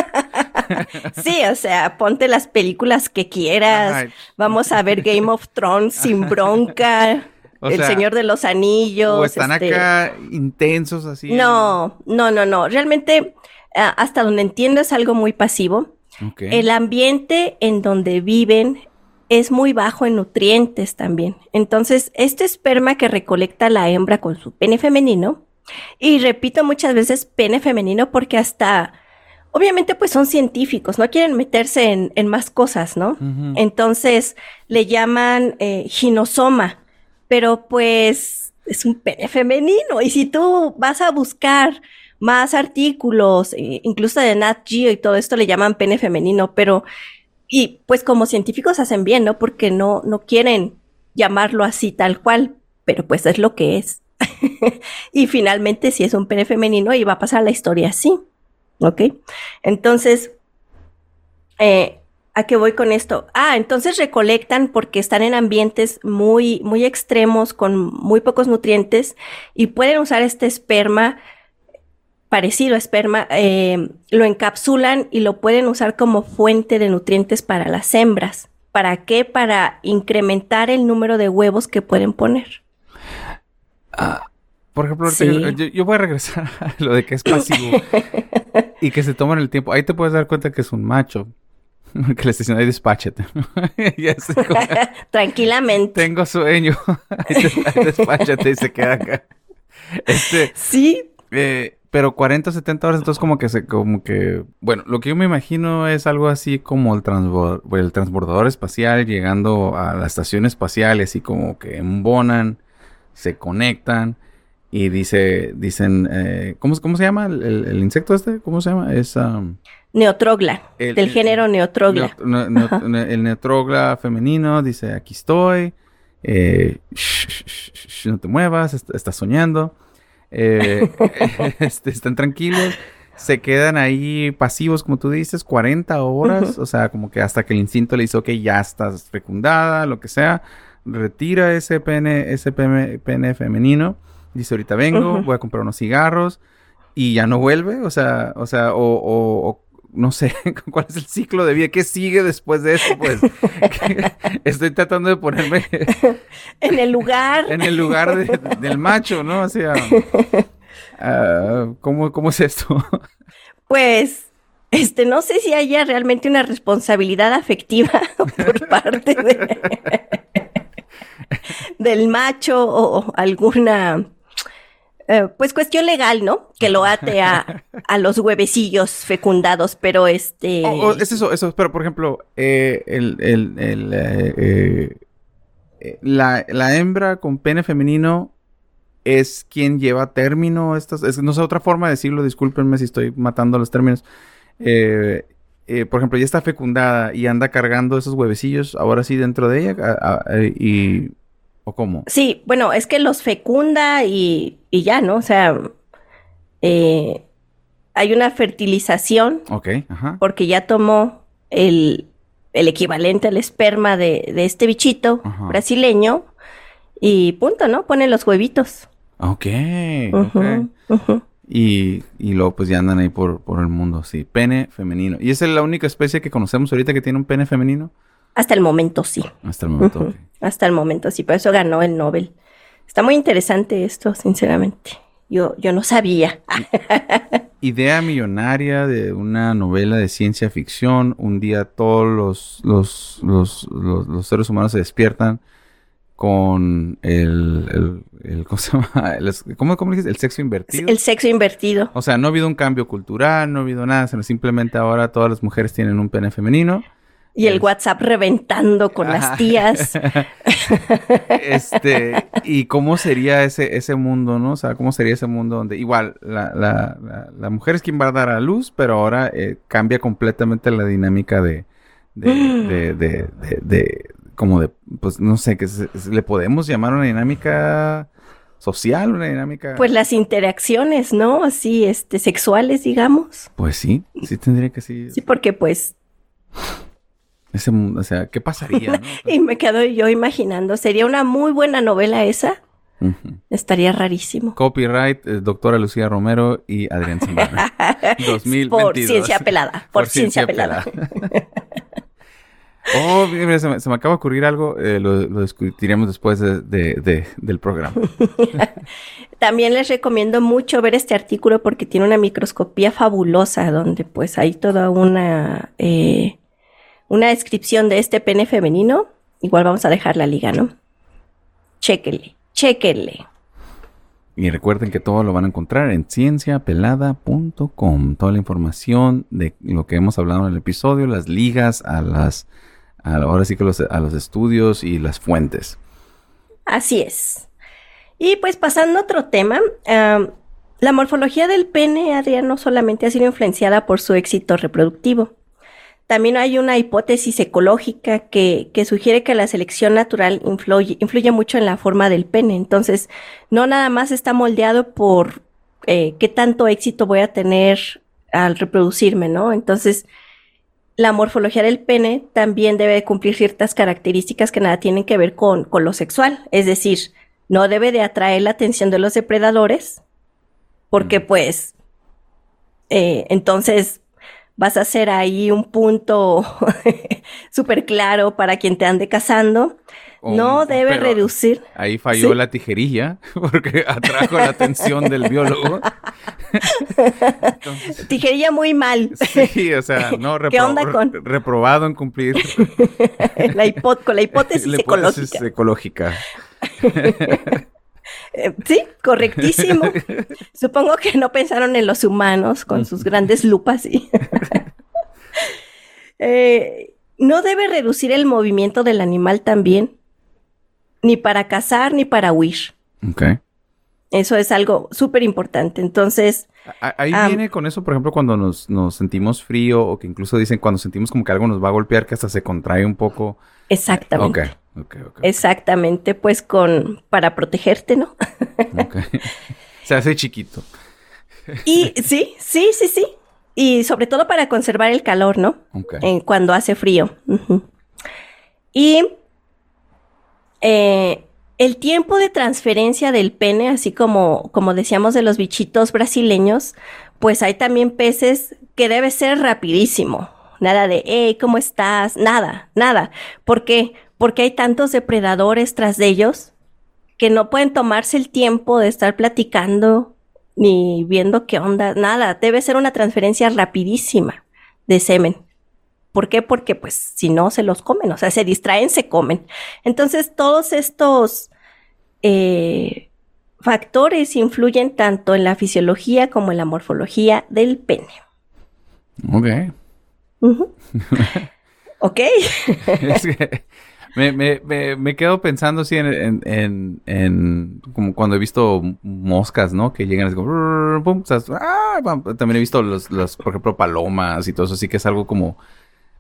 sí, o sea, ponte las películas que quieras. Vamos a ver Game of Thrones sin bronca el Señor de los Anillos. O están este acá intensos así. No, no, no, no. Realmente, hasta donde entiendo es algo muy pasivo. El ambiente en donde viven es muy bajo en nutrientes también. Entonces, este esperma que recolecta la hembra con su pene femenino, y repito muchas veces pene femenino porque hasta, obviamente pues son científicos, no quieren meterse en, más cosas, ¿no? Entonces, le llaman eh, ginosoma pero pues es un pene femenino. Y si tú vas a buscar más artículos, incluso de Nat Geo y todo esto le llaman pene femenino, pero y pues como científicos hacen bien, ¿no? Porque no, no quieren llamarlo así tal cual, pero pues es lo que es. y finalmente si es un pene femenino y va a pasar la historia así, ¿ok? Entonces, eh, ¿A qué voy con esto? Ah, entonces recolectan porque están en ambientes muy, muy extremos, con muy pocos nutrientes, y pueden usar este esperma, parecido a esperma, eh, lo encapsulan y lo pueden usar como fuente de nutrientes para las hembras. ¿Para qué? Para incrementar el número de huevos que pueden poner. Ah, por ejemplo, yo, voy a regresar a lo de que es pasivo y que se toman el tiempo. Ahí te puedes dar cuenta que es un macho que le diciendo, ahí despáchate. Tranquilamente. Tengo sueño. ahí despáchate y se queda acá. Este, sí. Eh, pero 40 o 70 horas, entonces como que se, como que, bueno, lo que yo me imagino es algo así como el, transbor- el transbordador espacial llegando a la estación espacial, y así como que embonan, se conectan y dice, dicen, eh, ¿cómo, ¿cómo se llama el, el- el insecto este? ¿Cómo se llama? Es um, Neotrogla, El- del el- género Neotrogla. neo- neo- neo- ne- el neotrogla femenino dice, aquí estoy, eh, shh, shh, no te muevas, est- estás soñando. Eh, este, están tranquilos, se quedan ahí pasivos, como tú dices, 40 horas, o sea, como que hasta que el instinto le dice, ok, ya estás fecundada, lo que sea, retira ese pene, ese pene, pene femenino, dice, ahorita vengo, voy a comprar unos cigarros, y ya no vuelve, o sea, o sea, o, o- o no sé, cuál es el ciclo de vida, qué sigue después de eso, pues, estoy tratando de ponerme En el lugar, en el lugar de- del macho, ¿no? O sea, ah, ¿cómo, ¿cómo es esto? pues, este, no sé si haya realmente una responsabilidad afectiva por parte de- del macho o alguna, eh, pues, cuestión legal, ¿no? Que lo ate a, a los huevecillos fecundados, pero este... Es eso, eso, pero por ejemplo, eh, el, el- el, eh, la, la hembra con pene femenino es quien lleva a término estas, es, no sé otra forma de decirlo, discúlpenme si estoy matando los términos. Por ejemplo, ya está fecundada y anda cargando esos huevecillos ahora sí dentro de ella, a- a- y ¿o cómo? Sí, bueno, es que los fecunda y, y ya, ¿no? O sea, eh, hay una fertilización Ok, ajá. porque ya tomó el, el equivalente al esperma de, de este bichito Ajá. brasileño y punto, ¿no? Pone los huevitos. Ok, ujú. Y, y luego pues ya andan ahí por, por el mundo, sí. Pene femenino. ¿Y esa es la única especie que conocemos ahorita que tiene un pene femenino? Hasta el momento sí. Hasta el momento. Ok. Hasta el momento sí, por eso ganó el Nobel. Está muy interesante esto, sinceramente. Yo, yo no sabía. Idea millonaria de una novela de ciencia ficción. Un día todos los, los, los, los, los seres humanos se despiertan con el, el, el- ¿cómo se llama? El- ¿cómo, cómo le dices? El sexo invertido. El sexo invertido. O sea, no ha habido un cambio cultural, no ha habido nada, sino simplemente ahora todas las mujeres tienen un pene femenino. Y el Es- WhatsApp reventando con Ajá. las tías. Este, y cómo sería ese, ese mundo, ¿no? O sea, cómo sería ese mundo donde igual la, la, la, la mujer es quien va a dar a luz, pero ahora eh, cambia completamente la dinámica de, de, de, de, de- de- como de, pues no sé, que se- le podemos llamar una dinámica social, una dinámica... Pues las interacciones, ¿no? Así, este, sexuales, digamos. Pues sí, sí tendría que sí. Sí, porque pues, Ese mundo, o sea, ¿qué pasaría? no? y me quedo yo imaginando, sería una muy buena novela esa. Estaría rarísimo. Copyright, eh, doctora Lucía Romero y Adrián Zambrano. 2022. Por ciencia pelada. Por, ciencia, pelada. oh, mira, mira, se me, se me acaba de ocurrir algo. eh, lo, lo discutiremos después de- de- de- del programa. También les recomiendo mucho ver este artículo porque tiene una microscopía fabulosa donde pues hay toda una, eh, una descripción de este pene femenino. Igual vamos a dejar la liga, ¿no? Chéquenle, chéquenle. Y recuerden que todo lo van a encontrar en cienciapelada.com. Toda la información de lo que hemos hablado en el episodio, las ligas a las, a- ahora sí que los, a los estudios y las fuentes. Así es. Y pues pasando a otro tema, la morfología del pene, Adrián, no solamente ha sido influenciada por su éxito reproductivo. También hay una hipótesis ecológica que, que sugiere que la selección natural influye, influye mucho en la forma del pene. Entonces, no nada más está moldeado por eh, qué tanto éxito voy a tener al reproducirme, ¿no? Entonces, la morfología del pene también debe de cumplir ciertas características que nada tienen que ver con, con lo sexual. Es decir, no debe de atraer la atención de los depredadores, porque pues, eh, entonces vas a hacer ahí un punto súper claro para quien te ande cazando. O no debe reducir. Ahí falló Sí. la tijerilla porque atrajo la atención del biólogo. Entonces, Tijerilla muy mal. sí, o sea, no ¿Qué onda con- reprobado en cumplir la con la hipótesis la hipótesis ecológica. ecológica. Eh, sí, correctísimo. Supongo que no pensaron en los humanos con sus grandes lupas. y- Eh, no debe reducir el movimiento del animal también, ni para cazar ni para huir. Ok. Eso es algo súper importante. Entonces, Ahí Ah. viene con eso, por ejemplo, cuando nos, nos sentimos frío o que incluso dicen cuando sentimos como que algo nos va a golpear, que hasta se contrae un poco. exactamente. Exactamente, pues con para protegerte, ¿no? se hace chiquito. Y sí, sí, sí, sí. Y sobre todo para conservar el calor, ¿no? En- cuando hace frío. Y eh, el tiempo de transferencia del pene, así como, como decíamos de los bichitos brasileños, pues hay también peces que debe ser rapidísimo. Nada de, hey, ¿cómo estás? Nada, nada. ¿Por qué? Porque hay tantos depredadores tras de ellos que no pueden tomarse el tiempo de estar platicando ni viendo qué onda, nada. Debe ser una transferencia rapidísima de semen. ¿Por qué? Porque pues si no se los comen, o sea, se distraen, se comen. Entonces todos estos eh, factores influyen tanto en la fisiología como en la morfología del pene. Ok. Ujú. ok. Es que me, me, me, me quedo pensando así en, en, en, en- como cuando he visto moscas, ¿no? Que llegan así como... "Rrr", pum, o sea, ¡ah! También he visto los, los, por ejemplo, palomas y todo eso, así que es algo como...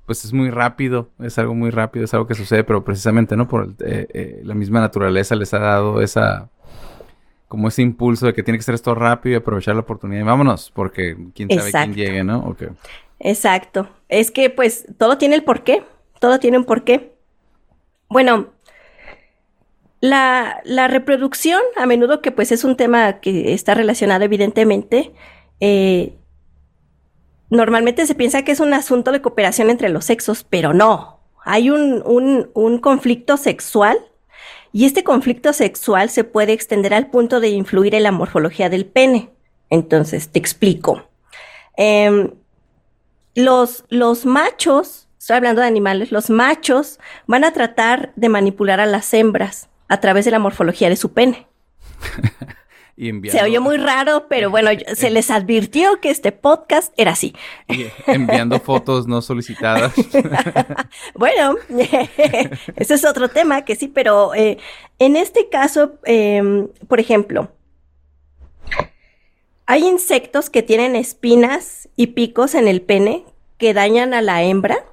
Pues es muy rápido, es algo muy rápido, es algo que sucede, pero precisamente, ¿no? Por el- eh, eh, la misma naturaleza les ha dado esa... Como ese impulso de que tiene que ser esto rápido y aprovechar la oportunidad. Y vámonos, porque quién sabe Exacto. quién llegue, ¿no? Exacto. Es que pues todo tiene el porqué. Todo tiene un porqué. Bueno, la, reproducción, a menudo que pues es un tema que está relacionado evidentemente, eh, normalmente se piensa que es un asunto de cooperación entre los sexos, pero no. Hay un, conflicto sexual y este conflicto sexual se puede extender al punto de influir en la morfología del pene. Entonces, te explico. Em, los machos, estoy hablando de animales, los machos van a tratar de manipular a las hembras a través de la morfología de su pene. Y enviando, Se oyó muy raro, pero bueno, se les advirtió que este podcast era así. y enviando fotos no solicitadas. Bueno, ese es otro tema que sí, pero eh, en este caso, em, por ejemplo, hay insectos que tienen espinas y picos en el pene que dañan a la hembra.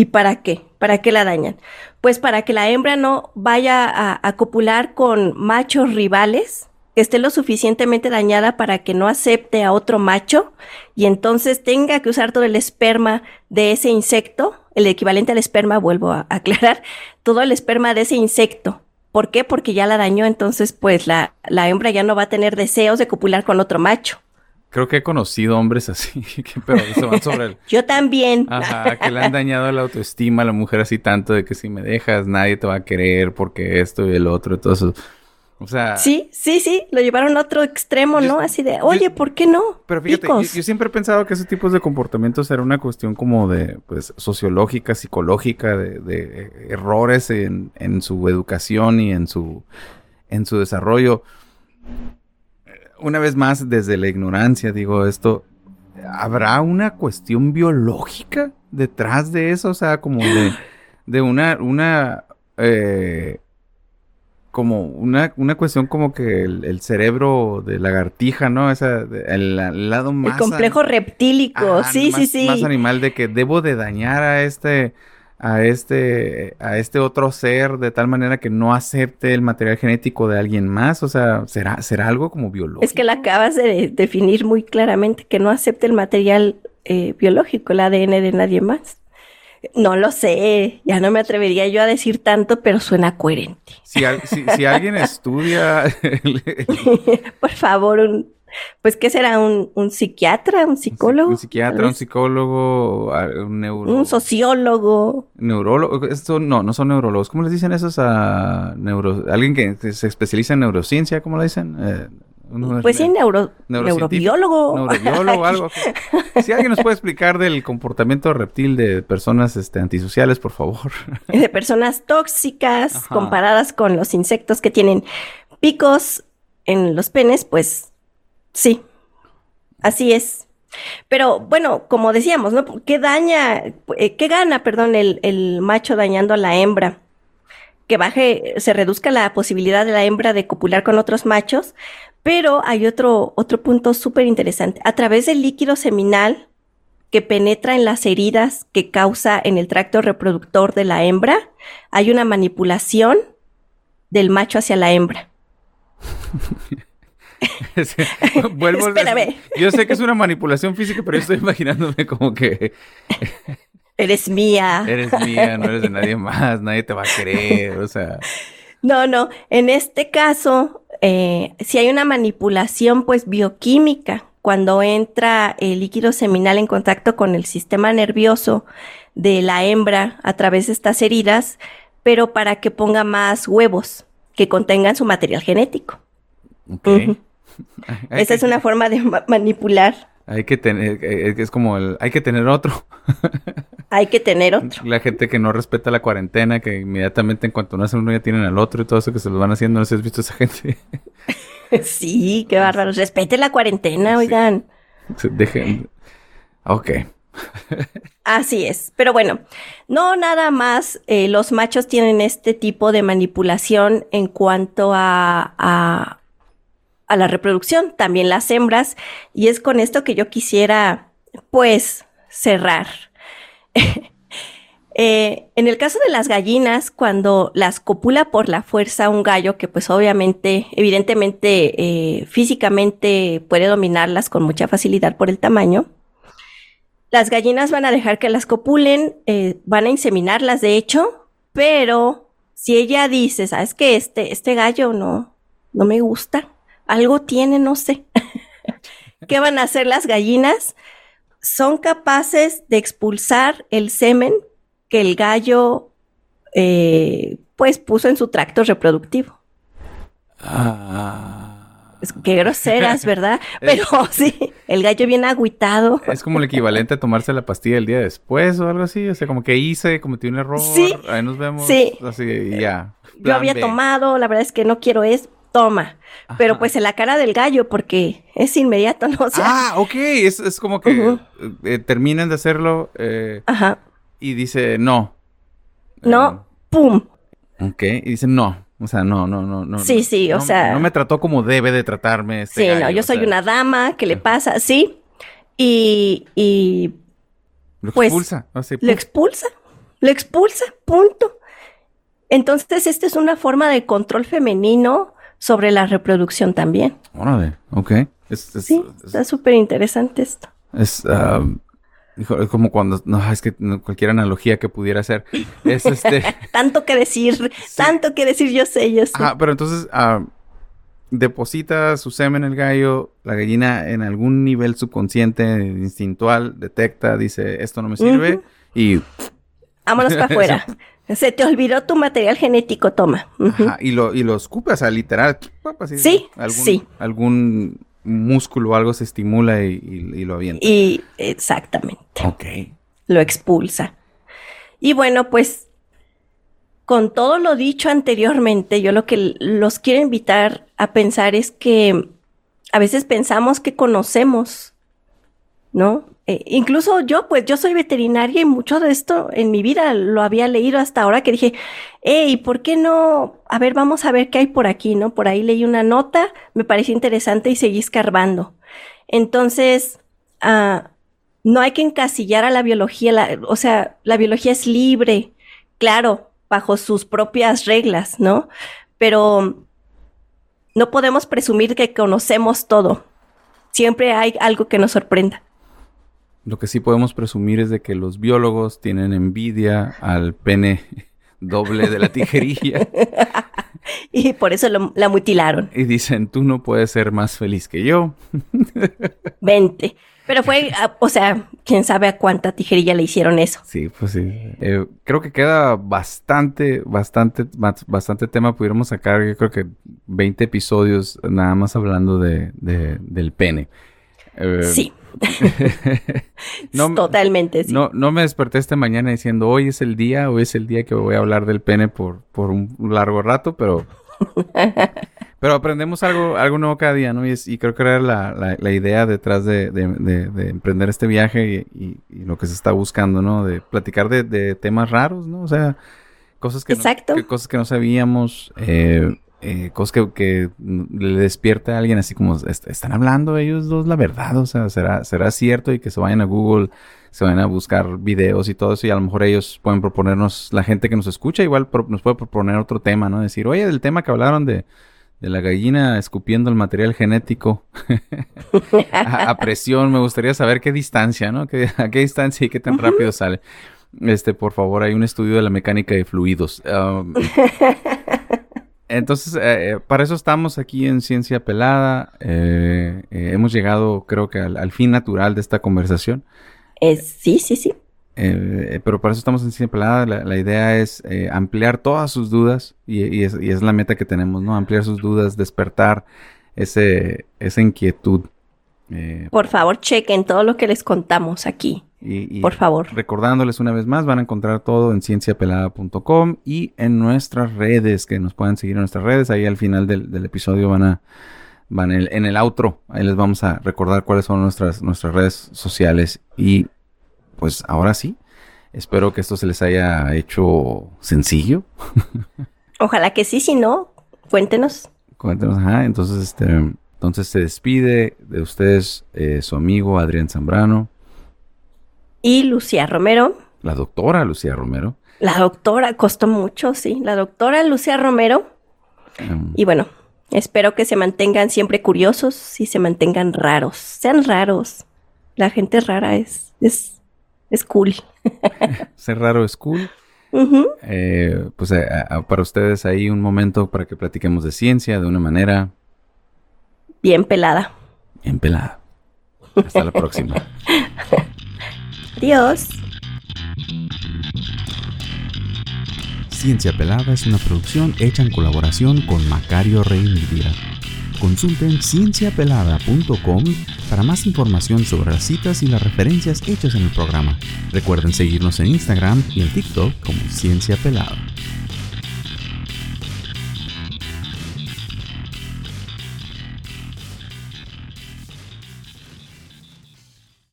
¿Y para qué? ¿Para qué la dañan? Pues para que la hembra no vaya a, copular con machos rivales, que esté lo suficientemente dañada para que no acepte a otro macho y entonces tenga que usar todo el esperma de ese insecto, el equivalente al esperma, vuelvo a aclarar, todo el esperma de ese insecto. ¿Por qué? Porque ya la dañó, entonces pues la, la hembra ya no va a tener deseos de copular con otro macho. Creo que he conocido hombres así, que, pero se van sobre el... Yo también. Ajá, que le han dañado la autoestima a la mujer así tanto de que si me dejas nadie te va a querer porque esto y el otro y todo eso. O sea... Sí, sí, sí, lo llevaron a otro extremo, Yo- ¿no? Así de, oye, yo- ¿por qué no? Pero fíjate, yo, siempre he pensado que ese tipo de comportamientos era una cuestión como de, pues, sociológica, psicológica, de, de, eh, errores en, en su educación y en su, en su desarrollo. Una vez más, desde la ignorancia, digo esto, ¿habrá una cuestión biológica detrás de eso? O sea, como de, de una, una, eh, como una, una cuestión como que el, el cerebro de lagartija, ¿no? Esa, el, el lado El más... complejo reptílico, Ajá, sí, más- sí, sí. Más animal de que debo de dañar a este, a este, a este otro ser de tal manera que no acepte el material genético de alguien más. O sea, ¿será, será algo como biológico? Es que la acabas de definir muy claramente, que no acepte el material eh, biológico, el ADN de nadie más. No lo sé, ya no me atrevería yo a decir tanto, pero suena coherente. Si, al- si- si alguien estudia el- el- Por favor, un, pues, ¿qué será? ¿Un, un psiquiatra? ¿Un psicólogo? un psiquiatra, un psicólogo, un neuro, Un sociólogo. neurólogo, esto no, no son neurólogos. ¿Cómo les dicen esos a neuro, alguien que, se especializa en neurociencia? ¿Cómo le dicen? Eh, Pues sí, neuro, neurobiólogo. Neurobiólogo, algo. Si alguien nos puede explicar del comportamiento reptil de personas este, antisociales, por favor. de personas tóxicas Ajá. comparadas con los insectos que tienen picos en los penes, pues sí, así es. Pero bueno, como decíamos, ¿no? ¿Qué daña, eh, qué gana, perdón, el, el macho dañando a la hembra? Que baje, se reduzca la posibilidad de la hembra de copular con otros machos, pero hay otro, otro punto súper interesante. A través del líquido seminal que penetra en las heridas que causa en el tracto reproductor de la hembra, hay una manipulación del macho hacia la hembra. Vuelvo Espérame. Yo sé que es una manipulación física, pero yo estoy imaginándome como que. Eres mía. Eres mía, no eres de nadie más, nadie te va a querer, o sea. No, no. En este caso, eh, si hay una manipulación, pues bioquímica, cuando entra el líquido seminal en contacto con el sistema nervioso de la hembra a través de estas heridas, pero para que ponga más huevos que contengan su material genético. Esa es una forma de manipular. Hay que tener, eh, es como el, hay que tener otro. hay que tener otro. La gente que no respeta la cuarentena, que inmediatamente en cuanto nacen uno ya tienen al otro y todo eso que se los van haciendo, no sé si has visto a esa gente. sí, qué bárbaro. Respete la cuarentena, oigan. Dejen. Ok. Así es, pero bueno, no nada más eh, los machos tienen este tipo de manipulación en cuanto a, a, a, la reproducción, también las hembras, y es con esto que yo quisiera, pues, cerrar. Eh, en el caso de las gallinas, cuando las copula por la fuerza un gallo, que pues obviamente, evidentemente, eh, físicamente puede dominarlas con mucha facilidad por el tamaño, las gallinas van a dejar que las copulen, eh, van a inseminarlas, de hecho, pero si ella dice, sabes que este, este gallo no, no me gusta, algo tiene, no sé. ¿Qué van a hacer las gallinas? Son capaces de expulsar el semen que el gallo, eh, pues, puso en su tracto reproductivo. Ah qué groseras, ¿verdad? Pero sí, el gallo viene agüitado. Es como el equivalente a tomarse la pastilla el día después o algo así. O sea, como que hice, cometí un error. Sí. Ahí nos vemos. Sí. Así, ya. Yo había tomado, la verdad es que no quiero es, toma. Pero pues en la cara del gallo, porque es inmediato, ¿no? O sea, ah, ok. Es, es como que eh, terminan de hacerlo. Eh, Ajá. Y dice, no. No, pum. Ok. Y dice, no. O sea, no, no, no, no. Sí, sí, o sea. No me trató como debe de tratarme. Este sí, no, yo soy una dama, ¿qué le pasa? Sí. Y. y lo pues, expulsa. lo expulsa. Lo expulsa, punto. Entonces, esta es una forma de control femenino sobre la reproducción también. Órale, ok. sí, está súper interesante esto. Es. Um, es como cuando, no, es que cualquier analogía que pudiera hacer. Es este. tanto que decir, tanto que decir, yo sé, yo sé. Ah, pero entonces ah, deposita su semen el gallo, la gallina en algún nivel subconsciente, instintual, detecta, dice, esto no me sirve, y. Vámonos para afuera. Se te olvidó tu material genético, toma. y lo, y lo escupe, o sea, literal. sí, sí. Algún músculo o algo se estimula y, lo avienta. Y exactamente. Ok. Lo expulsa. Y bueno, pues con todo lo dicho anteriormente, yo lo que los quiero invitar a pensar es que a veces pensamos que conocemos, ¿no? Eh, incluso yo, pues yo soy veterinaria y mucho de esto en mi vida lo había leído hasta ahora que dije, hey, ¿por qué no? A ver, vamos a ver qué hay por aquí, ¿no? Por ahí leí una nota, me pareció interesante y seguí escarbando. Entonces, ah, no hay que encasillar a la biología, o sea, la biología es libre, claro, bajo sus propias reglas, ¿no? Pero no podemos presumir que conocemos todo. Siempre hay algo que nos sorprenda. Lo que sí podemos presumir es de que los biólogos tienen envidia al pene doble de la tijerilla. y por eso la mutilaron. Y dicen, tú no puedes ser más feliz que yo. Vente. Pero fue, ah, o sea, quién sabe a cuánta tijerilla le hicieron eso. Sí, pues sí. Eh, creo que queda bastante, bastante, bastante tema. Pudiéramos sacar, yo creo que 20 episodios nada más hablando de, del pene. Eh, sí. Totalmente, sí. No, no me desperté esta mañana diciendo hoy es el día, hoy es el día que voy a hablar del pene por, por un largo rato, pero Pero aprendemos algo, algo nuevo cada día, ¿no? Y, es- y creo que era la, la- la idea detrás de, de- de- de emprender este viaje y, y- y lo que se está buscando, ¿no? De platicar de, temas raros, ¿no? O sea, cosas que, no- que- cosas que no sabíamos, eh, eh, cosas que, que le despierta a alguien así como, "Est- ¿están hablando ellos dos la verdad? O sea, ¿será, ¿será cierto? Y que se vayan a Google, se vayan a buscar videos y todo eso y a lo mejor ellos pueden proponernos, la gente que nos escucha igual pro- nos puede proponer otro tema, ¿no? Decir, oye, del tema que hablaron de, de la gallina escupiendo el material genético a, a presión, me gustaría saber qué distancia, ¿no? ¿Qué- a qué distancia y qué tan rápido sale. Este, por favor, hay un estudio de la mecánica de fluidos. Um, entonces, eh, eh, para eso estamos aquí en Ciencia Pelada. Eh, eh, hemos llegado, creo que, al, al fin natural de esta conversación. Es- sí, sí, sí. Eh, pero para eso estamos en Ciencia Pelada. La, la idea es eh, ampliar todas sus dudas y, y es, y es la meta que tenemos, ¿no? Ampliar sus dudas, despertar ese, esa inquietud. Eh, Por favor, chequen todo lo que les contamos aquí. Y, y Por favor. recordándoles una vez más, van a encontrar todo en cienciapelada.com y en nuestras redes, que nos puedan seguir en nuestras redes. Ahí al final del, del episodio van a, van el- en el outro, ahí les vamos a recordar cuáles son nuestras, nuestras redes sociales. Y pues ahora sí, espero que esto se les haya hecho sencillo. Ojalá que sí, si no, cuéntenos. Cuéntenos, ajá. Entonces, este, entonces se despide de ustedes eh, su amigo Adrián Zambrano, Y Lucía Romero, la doctora Lucía Romero. la doctora, costó mucho, sí, la doctora Lucía Romero. em, Y bueno, espero que se mantengan siempre curiosos y se mantengan raros. Sean raros. La gente rara es, es, es cool. Ser raro es cool. Eh, pues eh, a- para ustedes ahí un momento para que platiquemos de ciencia de una manera Bien pelada. bien pelada. Hasta la próxima. Adiós. Ciencia Pelada es una producción hecha en colaboración con Macario Rey Media. Consulten cienciapelada.com para más información sobre las citas y las referencias hechas en el programa. Recuerden seguirnos en Instagram y en TikTok como Ciencia Pelada.